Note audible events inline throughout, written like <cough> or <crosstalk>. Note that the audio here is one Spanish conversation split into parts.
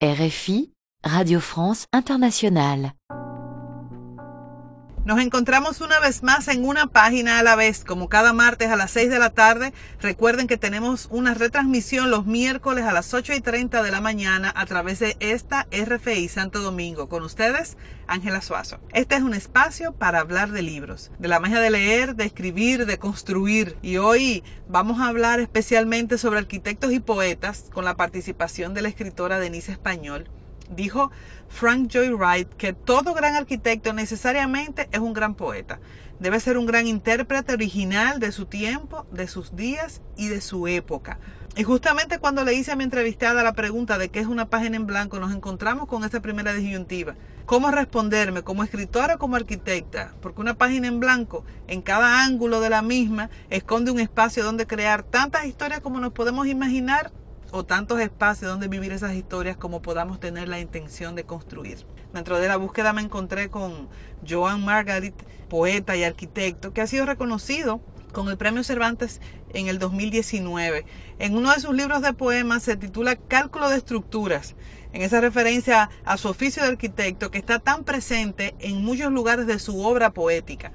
RFI, Radio France Internationale. Nos encontramos una vez más en una página a la vez, como cada martes a las 6 de la tarde. Recuerden que tenemos una retransmisión los miércoles a las 8 y 30 de la mañana a través de esta RFI Santo Domingo. Con ustedes, Ángela Suazo. Este es un espacio para hablar de libros, de la magia de leer, de escribir, de construir. Y hoy vamos a hablar especialmente sobre arquitectos y poetas con la participación de la escritora Denise Español Dijo Frank Joy Wright que todo gran arquitecto necesariamente es un gran poeta. Debe ser un gran intérprete original de su tiempo, de sus días y de su época. Y justamente cuando le hice a mi entrevistada la pregunta de qué es una página en blanco, nos encontramos con esa primera disyuntiva. ¿Cómo responderme como escritora o como arquitecta? Porque una página en blanco, en cada ángulo de la misma, esconde un espacio donde crear tantas historias como nos podemos imaginar o tantos espacios donde vivir esas historias como podamos tener la intención de construir. Dentro de la búsqueda me encontré con Joan Margaret, poeta y arquitecto, que ha sido reconocido con el Premio Cervantes en el 2019. En uno de sus libros de poemas se titula Cálculo de Estructuras, en esa referencia a su oficio de arquitecto que está tan presente en muchos lugares de su obra poética.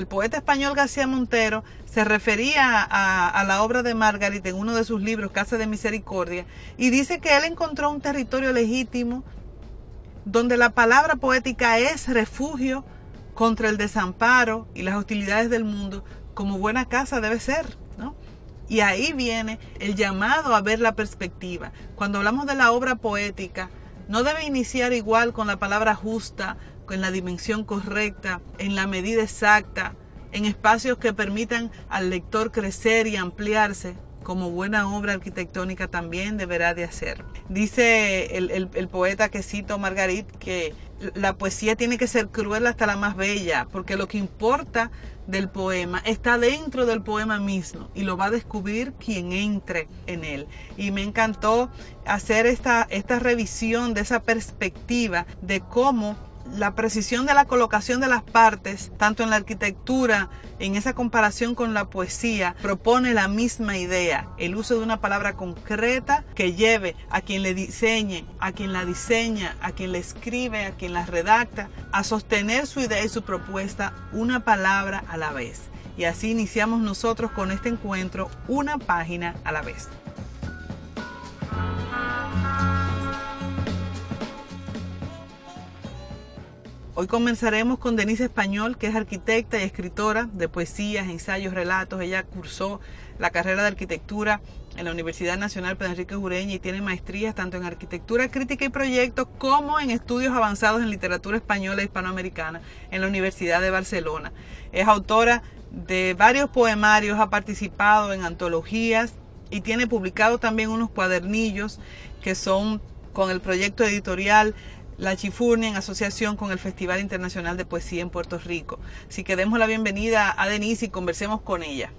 El poeta español García Montero se refería a, la obra de Margaret en uno de sus libros, Casa de Misericordia, y dice que él encontró un territorio legítimo donde la palabra poética es refugio contra el desamparo y las hostilidades del mundo, como buena casa debe ser, ¿no? Y ahí viene el llamado a ver la perspectiva. Cuando hablamos de la obra poética, no debe iniciar igual con la palabra justa en la dimensión correcta, en la medida exacta, en espacios que permitan al lector crecer y ampliarse, como buena obra arquitectónica también deberá de hacer. Dice el, poeta que cito Margarit que la poesía tiene que ser cruel hasta la más bella, porque lo que importa del poema está dentro del poema mismo y lo va a descubrir quien entre en él. Y me encantó hacer esta, esta revisión de esa perspectiva de cómo la precisión de la colocación de las partes, tanto en la arquitectura, en esa comparación con la poesía, propone la misma idea, el uso de una palabra concreta que lleve a quien le diseñe, a quien la diseña, a quien la escribe, a quien la redacta, a sostener su idea y su propuesta una palabra a la vez. Y así iniciamos nosotros con este encuentro una página a la vez. Hoy comenzaremos con Denise Español, que es arquitecta y escritora de poesías, ensayos, relatos. Ella cursó la carrera de arquitectura en la Universidad Nacional Pedro Enrique Jureña y tiene maestrías tanto en arquitectura crítica y proyectos como en estudios avanzados en literatura española e hispanoamericana en la Universidad de Barcelona. Es autora de varios poemarios, ha participado en antologías y tiene publicado también unos cuadernillos que son con el proyecto editorial la Chifurnia en asociación con el Festival Internacional de Poesía en Puerto Rico. Así que demos la bienvenida a Denise y conversemos con ella.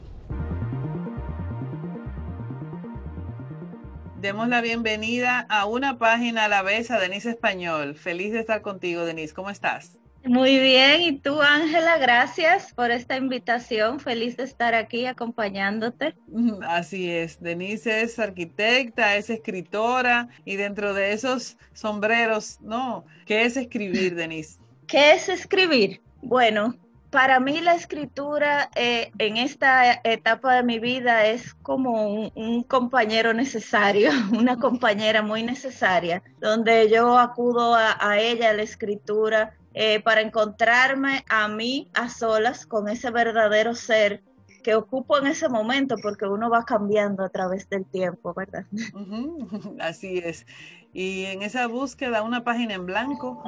Demos la bienvenida a una página a la vez a Denise Español. Feliz de estar contigo, Denise. ¿Cómo estás? Muy bien, y tú Ángela, gracias por esta invitación, feliz de estar aquí acompañándote. Así es, Denise es arquitecta, es escritora y dentro de esos sombreros, ¿no? ¿Qué es escribir, Denise? ¿Qué es escribir? Bueno, para mí la escritura eh, en esta etapa de mi vida es como un, compañero necesario, <laughs> una compañera muy necesaria, donde yo acudo a, a ella, a la escritura, eh, para encontrarme a mí a solas con ese verdadero ser que ocupo en ese momento porque uno va cambiando a través del tiempo, ¿verdad? <laughs> Así es. Y en esa búsqueda, una página en blanco.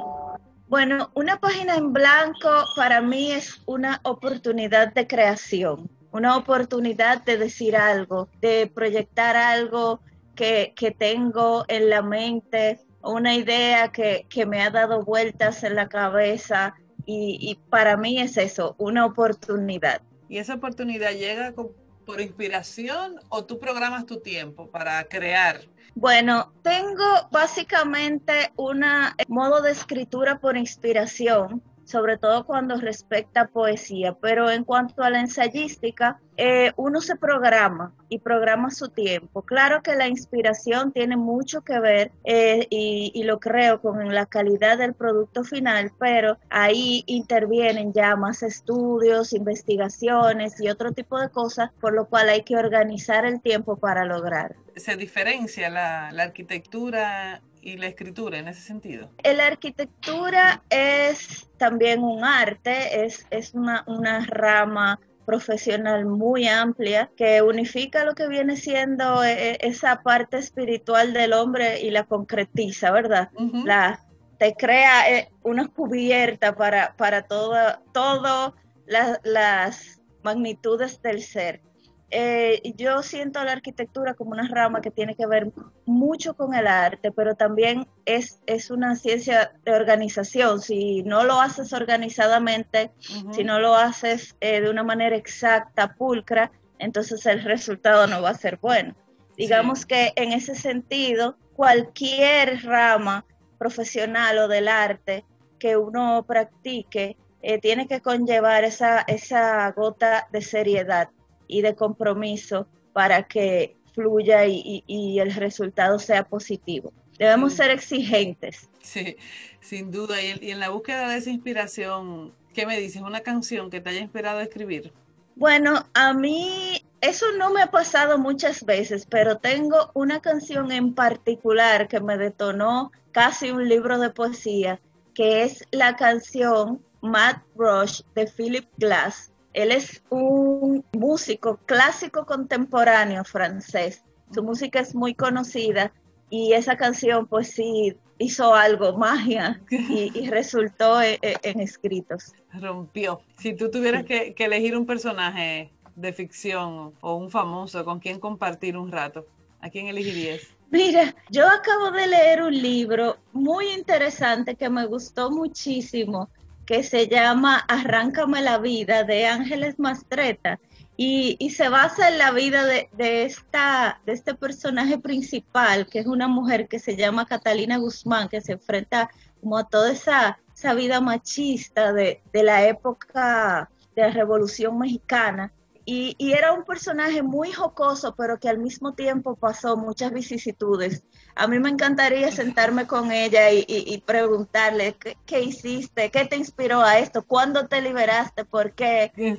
Bueno, una página en blanco para mí es una oportunidad de creación, una oportunidad de decir algo, de proyectar algo que, que tengo en la mente, una idea que, me ha dado vueltas en la cabeza y, para mí es eso, una oportunidad. ¿Y esa oportunidad llega por inspiración o tú programas tu tiempo para crear? Bueno, tengo básicamente un modo de escritura por inspiración, sobre todo cuando respecta a poesía, pero en cuanto a la ensayística, eh, uno se programa y programa su tiempo. Claro que la inspiración tiene mucho que ver eh, y, lo creo con la calidad del producto final, pero ahí intervienen ya más estudios, investigaciones y otro tipo de cosas, por lo cual hay que organizar el tiempo para lograr. ¿Se diferencia la, arquitectura y la escritura en ese sentido? La arquitectura es también un arte, es, es una, una rama profesional muy amplia que unifica lo que viene siendo eh, eh, esa parte espiritual del hombre y la concretiza, ¿verdad? La te crea eh, una cubierta para, para todas todo las magnitudes del ser. Eh, yo siento la arquitectura como una rama que tiene que ver mucho con el arte, pero también es, es una ciencia de organización. Si no lo haces organizadamente, si no lo haces eh, de una manera exacta, pulcra, entonces el resultado no va a ser bueno. Digamos que en ese sentido, cualquier rama profesional o del arte que uno practique eh, tiene que conllevar esa, esa gota de seriedad y de compromiso para que fluya y, el resultado sea positivo. Debemos ser exigentes. Sí, sin duda. Y, en la búsqueda de esa inspiración, ¿qué me dices? ¿Una canción que te haya inspirado a escribir? Bueno, a mí eso no me ha pasado muchas veces, pero tengo una canción en particular que me detonó casi un libro de poesía, que es la canción Mad Rush de Philip Glass, él es un músico clásico contemporáneo francés. Su música es muy conocida y esa canción pues sí hizo algo, magia, y, <laughs> resultó e, e, en, escritos. Rompió. Si tú tuvieras que, elegir un personaje de ficción o un famoso con quien compartir un rato, ¿a quién elegirías? Mira, yo acabo de leer un libro muy interesante que me gustó muchísimo que se llama Arráncame la vida de Ángeles Mastreta y, se basa en la vida de, esta, de este personaje principal, que es una mujer que se llama Catalina Guzmán, que se enfrenta como a toda esa, esa vida machista de, de la época de la Revolución Mexicana y, era un personaje muy jocoso, pero que al mismo tiempo pasó muchas vicisitudes. A mí me encantaría sentarme con ella y, preguntarle ¿qué, hiciste, qué te inspiró a esto, cuándo te liberaste, por qué. <laughs> en,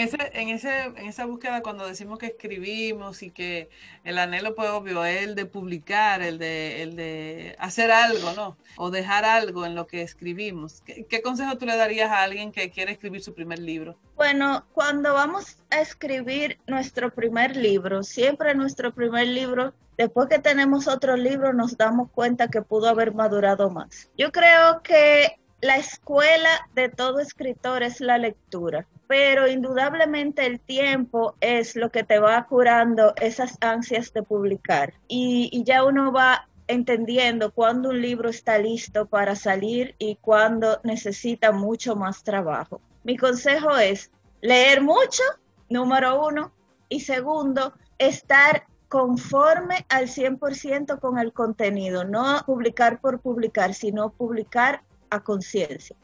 ese, en, ese, en esa búsqueda, cuando decimos que escribimos y que el anhelo, pues obvio, es el de publicar, el de, el de hacer algo, ¿no? O dejar algo en lo que escribimos. ¿Qué, qué consejo tú le darías a alguien que quiere escribir su primer libro? Bueno, cuando vamos a escribir nuestro primer libro, siempre nuestro primer libro, después que tenemos otro libro, nos damos cuenta que pudo haber madurado más. Yo creo que la escuela de todo escritor es la lectura, pero indudablemente el tiempo es lo que te va curando esas ansias de publicar y, y ya uno va entendiendo cuándo un libro está listo para salir y cuándo necesita mucho más trabajo. Mi consejo es leer mucho, número uno, y segundo, estar conforme al 100% con el contenido, no publicar por publicar, sino publicar a conciencia.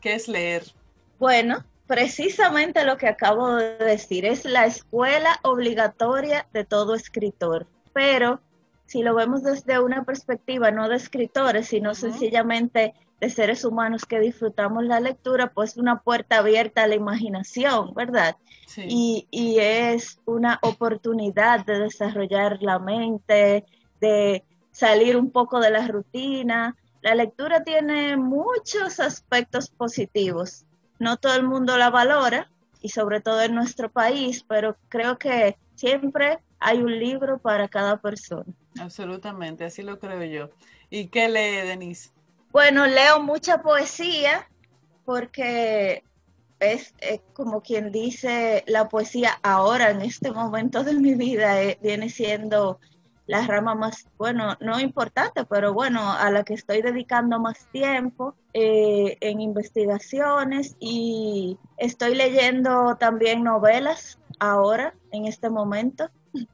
¿Qué es leer? Bueno, precisamente lo que acabo de decir, es la escuela obligatoria de todo escritor, pero si lo vemos desde una perspectiva no de escritores, sino sencillamente de seres humanos que disfrutamos la lectura, pues una puerta abierta a la imaginación, ¿verdad? Y, y es una oportunidad de desarrollar la mente, de salir un poco de la rutina. La lectura tiene muchos aspectos positivos. No todo el mundo la valora, y sobre todo en nuestro país, pero creo que siempre hay un libro para cada persona. Absolutamente, así lo creo yo. ¿Y qué lee Denise? Bueno, leo mucha poesía porque es, como quien dice, la poesía ahora, en este momento de mi vida, eh, viene siendo la rama más, bueno, no importante, pero bueno, a la que estoy dedicando más tiempo eh, en investigaciones y estoy leyendo también novelas ahora, en este momento.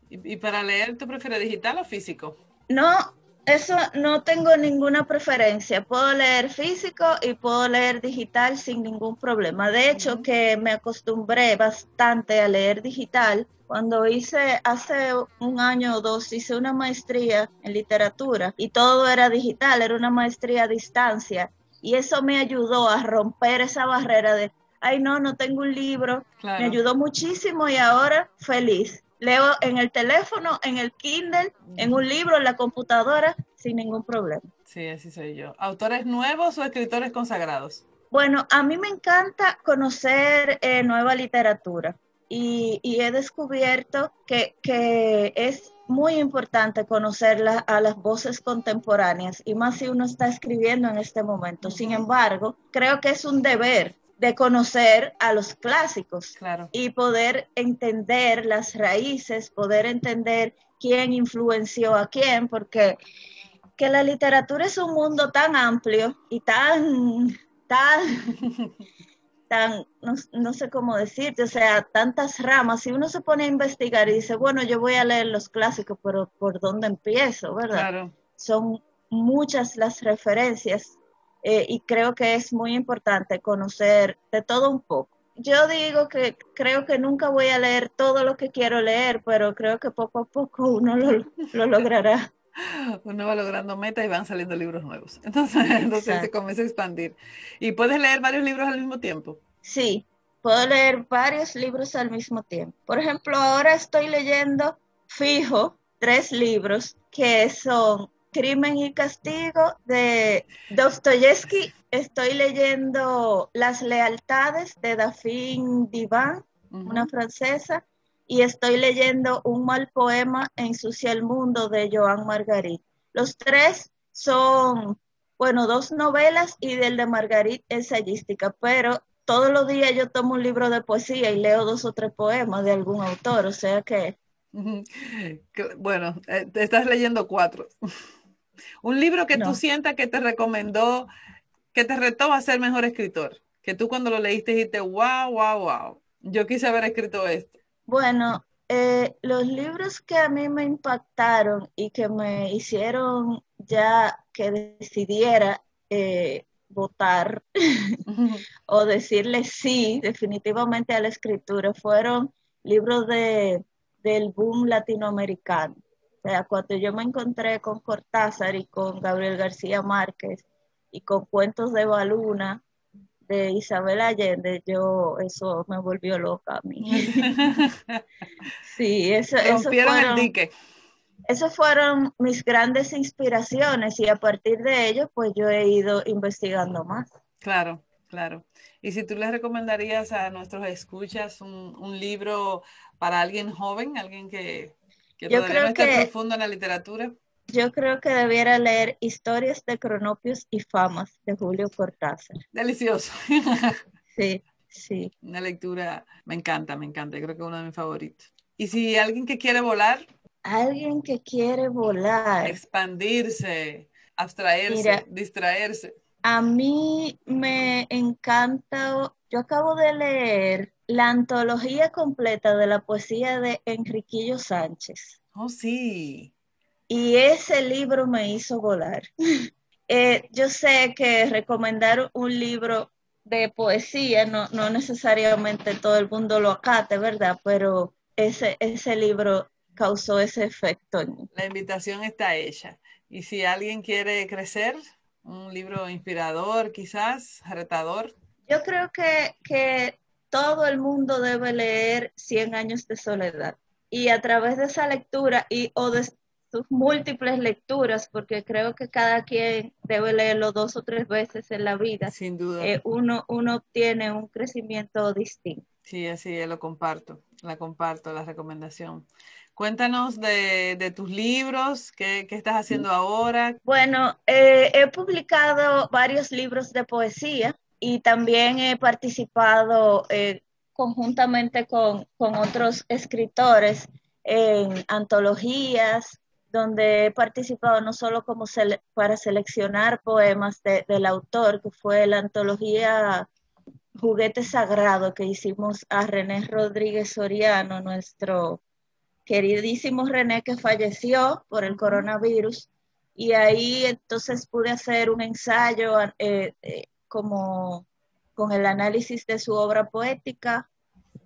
¿Y, para leer, tú prefieres digital o físico? No, Eso no tengo ninguna preferencia. Puedo leer físico y puedo leer digital sin ningún problema. De hecho, que me acostumbré bastante a leer digital. Cuando hice hace un año o dos, hice una maestría en literatura y todo era digital, era una maestría a distancia. Y eso me ayudó a romper esa barrera de, ay no, no tengo un libro. Me ayudó muchísimo y ahora feliz leo en el teléfono, en el Kindle, en un libro, en la computadora, sin ningún problema. Sí, así soy yo. ¿Autores nuevos o escritores consagrados? Bueno, a mí me encanta conocer eh, nueva literatura y, he descubierto que, es muy importante conocer a las voces contemporáneas y más si uno está escribiendo en este momento. Sin embargo, creo que es un deber de conocer a los clásicos y poder entender las raíces, poder entender quién influenció a quién, porque que la literatura es un mundo tan amplio y tan, tan, <laughs> tan, no, sé cómo decirte, o sea, tantas ramas. Si uno se pone a investigar y dice, bueno, yo voy a leer los clásicos, pero ¿por dónde empiezo, verdad? Son muchas las referencias eh, y creo que es muy importante conocer de todo un poco. Yo digo que creo que nunca voy a leer todo lo que quiero leer, pero creo que poco a poco uno lo, logrará. <laughs> Uno va logrando metas y van saliendo libros nuevos. <laughs> Entonces, entonces se comienza a expandir. ¿Y puedes leer varios libros al mismo tiempo? Sí, puedo leer varios libros al mismo tiempo. Por ejemplo, ahora estoy leyendo fijo tres libros que son Crimen y Castigo de Dostoyevsky. Estoy leyendo Las Lealtades de Daphne Divan, una francesa, y estoy leyendo Un mal poema Ensucia el mundo de Joan Margarit. Los tres son, bueno, dos novelas y del de Margarit ensayística, pero todos los días yo tomo un libro de poesía y leo dos o tres poemas de algún autor, o sea que... Bueno, eh, te estás leyendo cuatro. Un libro que tú sientas que te recomendó, que te retó a ser mejor escritor. Que tú cuando lo leíste dijiste, wow, wow, wow. Yo quise haber escrito esto. Bueno, eh, los libros que a mí me impactaron y que me hicieron ya que decidiera eh, votar <laughs> o decirle sí definitivamente a la escritura fueron libros de, del boom latinoamericano. O sea, cuando yo me encontré con Cortázar y con Gabriel García Márquez y con cuentos de Baluna de Isabel Allende, yo eso me volvió loca a mí. <laughs> sí, eso, eso fueron, Esas fueron mis grandes inspiraciones y a partir de ello, pues yo he ido investigando más. Claro, claro. Y si tú les recomendarías a nuestros escuchas un, un libro para alguien joven, alguien que yo creo que, profundo en la literatura. Yo creo que debiera leer Historias de Cronopios y Famas de Julio Cortázar. Delicioso. <laughs> sí, sí. Una lectura, me encanta, me encanta, creo que es uno de mis favoritos. ¿Y si alguien que quiere volar? Alguien que quiere volar. Expandirse, abstraerse, distraerse. A mí me encanta, yo acabo de leer la antología completa de la poesía de Enriquillo Sánchez. Oh, sí. Y ese libro me hizo volar. <laughs> Eh, yo sé que recomendar un libro de poesía no, no necesariamente todo el mundo lo acate, ¿verdad? Pero ese, ese libro causó ese efecto La invitación está hecha. Y si alguien quiere crecer, un libro inspirador, quizás, retador. Yo creo que, que todo el mundo debe leer Cien años de soledad. Y a través de esa lectura y o de sus múltiples lecturas, porque creo que cada quien debe leerlo dos o tres veces en la vida. Sin duda. Eh, uno, uno obtiene un crecimiento distinto. Sí, así lo comparto, la comparto, la recomendación. Cuéntanos de, tus libros, ¿qué, estás haciendo ahora? Bueno, eh, he publicado varios libros de poesía y también he participado eh, conjuntamente con, otros escritores en antologías, donde he participado no solo como para seleccionar poemas del autor, que fue la antología Juguete Sagrado que hicimos a René Rodríguez Soriano, nuestro queridísimo René que falleció por el coronavirus, y ahí entonces pude hacer un ensayo eh, eh, como con el análisis de su obra poética,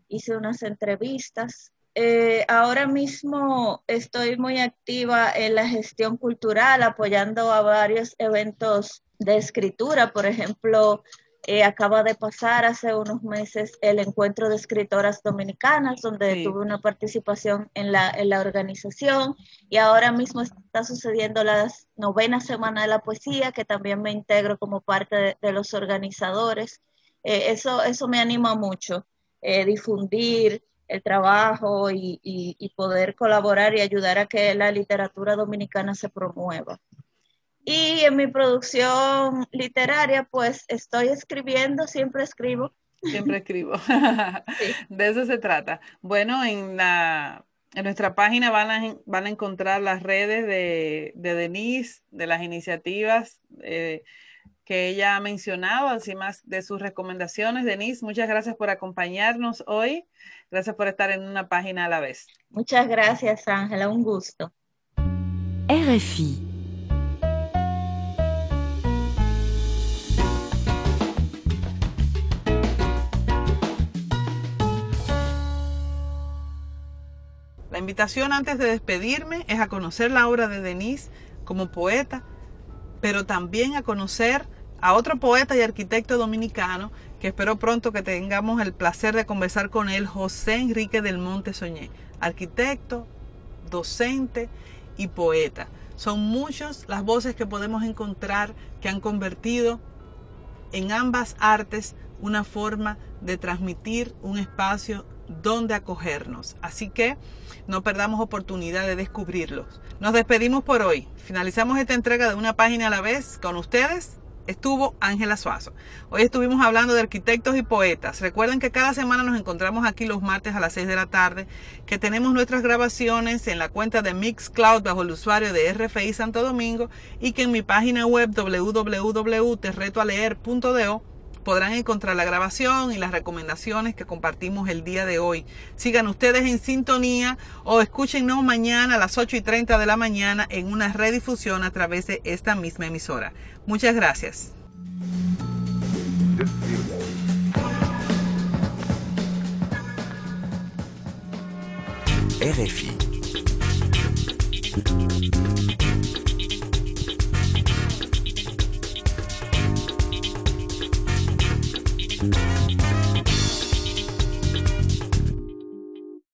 hice unas entrevistas. Eh, ahora mismo estoy muy activa en la gestión cultural, apoyando a varios eventos de escritura, por ejemplo, eh, acaba de pasar hace unos meses el encuentro de escritoras dominicanas, donde tuve una participación en la, en la organización y ahora mismo está sucediendo la novena semana de la poesía, que también me integro como parte de, los organizadores. Eh, eso, eso me anima mucho, eh, difundir el trabajo y, y poder colaborar y ayudar a que la literatura dominicana se promueva. Y en mi producción literaria, pues estoy escribiendo, siempre escribo. Siempre escribo. <laughs> De eso se trata. Bueno, en la en nuestra página van a, van a encontrar las redes de, de Denise, de las iniciativas eh, que ella ha mencionado, así más de sus recomendaciones. Denise, muchas gracias por acompañarnos hoy. Gracias por estar en una página a la vez. Muchas gracias, Ángela. Un gusto. RFI. Invitación antes de despedirme es a conocer la obra de Denise como poeta, pero también a conocer a otro poeta y arquitecto dominicano que espero pronto que tengamos el placer de conversar con él, José Enrique del Monte Soñé, arquitecto, docente y poeta. Son muchas las voces que podemos encontrar que han convertido en ambas artes una forma de transmitir un espacio donde acogernos. Así que no perdamos oportunidad de descubrirlos. Nos despedimos por hoy. Finalizamos esta entrega de una página a la vez con ustedes. Estuvo Ángela Suazo. Hoy estuvimos hablando de arquitectos y poetas. Recuerden que cada semana nos encontramos aquí los martes a las 6 de la tarde, que tenemos nuestras grabaciones en la cuenta de Mixcloud bajo el usuario de RFI Santo Domingo y que en mi página web www.terretoaleer.do podrán encontrar la grabación y las recomendaciones que compartimos el día de hoy. Sigan ustedes en sintonía o escúchenos mañana a las 8 y 30 de la mañana en una redifusión a través de esta misma emisora. Muchas gracias. RFI